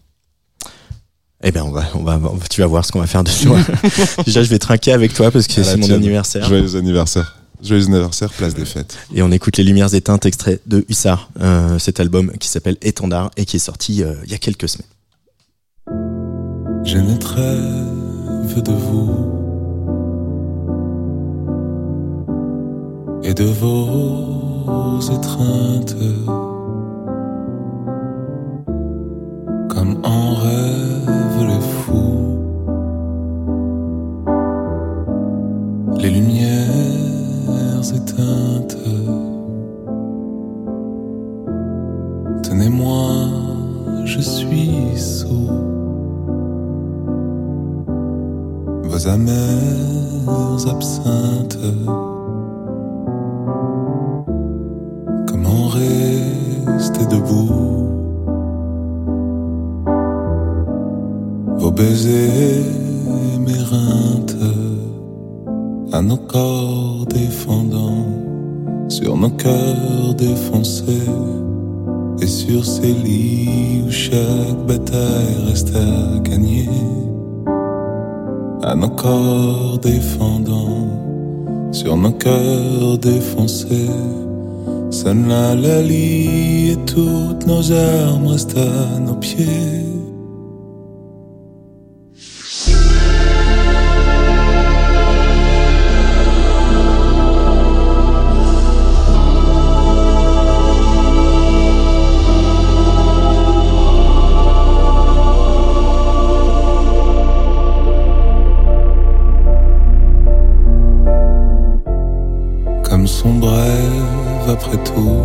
Eh ben on va, on va, tu vas voir ce qu'on va faire de toi. Déjà je vais trinquer avec toi parce que c'est mon anniversaire. Joyeux anniversaire. Joyeux anniversaire, place des fêtes. Et on écoute Les Lumières éteintes, extrait de Hussard, euh, cet album qui s'appelle Étendard et qui est sorti euh, il y a quelques semaines. Rêve de vous et de vos étreintes comme en rêve les fous. Les lumières Tenez-moi, je suis sous vos amères absinthes. Comment rester debout? Vos baisers m'éreintent à nos corps défendants, sur nos cœurs défoncés, et sur ces lits où chaque bataille reste à gagner. À nos corps défendants, sur nos cœurs défoncés, sonne la lalie et toutes nos armes restent à nos pieds. Après tout.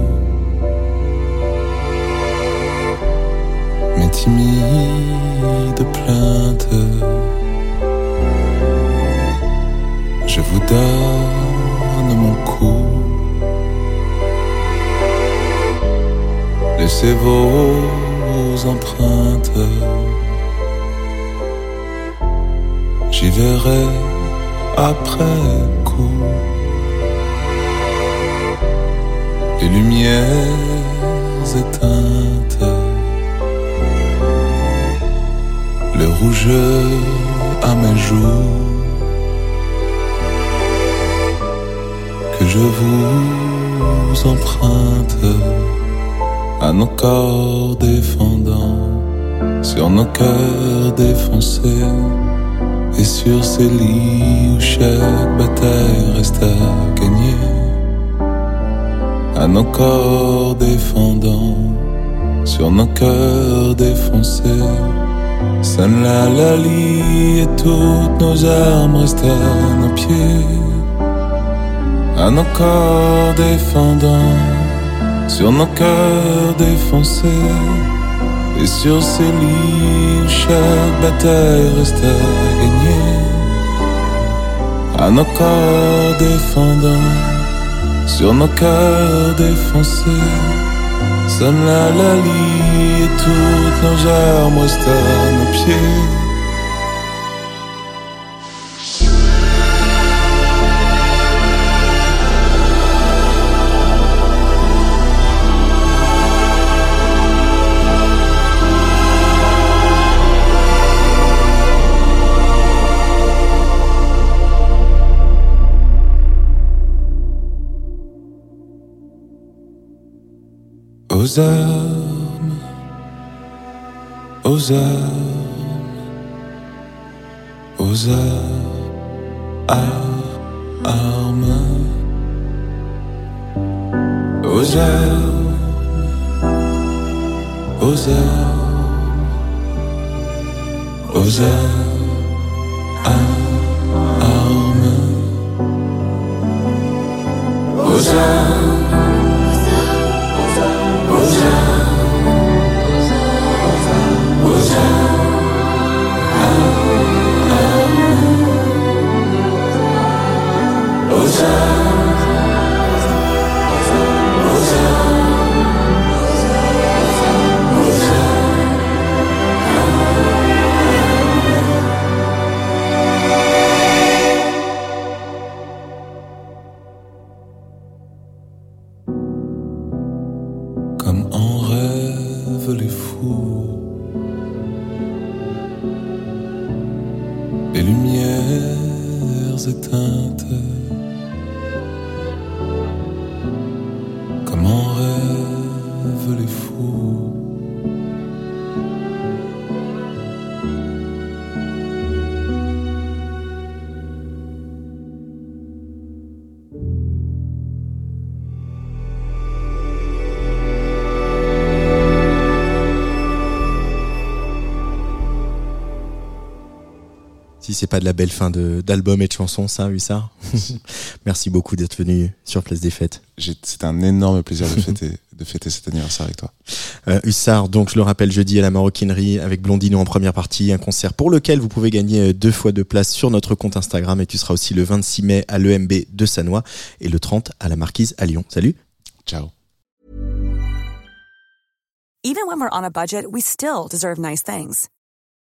Bataille reste à gagner à nos corps défendants, sur nos cœurs défoncés. Sonne la lalie et toutes nos armes restent à nos pieds. À nos corps défendants, sur nos cœurs défoncés. Et sur ces lits chaque bataille reste à gagner. À nos corps défendants sur nos cœurs défoncés. Sonne la lalie et toutes nos armes restent à nos pieds. Aux armes, aux armes, aux armes, armes, aux armes, aux armes, aux armes, aux armes. Comme Si c'est pas de la belle fin d'album et de chanson, ça, Hussard. Merci beaucoup d'être venu sur Place des Fêtes. C'était un énorme plaisir de fêter, de fêter cet anniversaire avec toi. Euh, Hussard, donc je le rappelle, jeudi à la Maroquinerie avec Blondino en première partie, un concert pour lequel vous pouvez gagner euh, deux fois de place sur notre compte Instagram et tu seras aussi le 26 mai à l'EMB de Sanois et le 30 à la Marquise à Lyon. Salut Ciao. Even when we're on a budget, we still deserve nice things.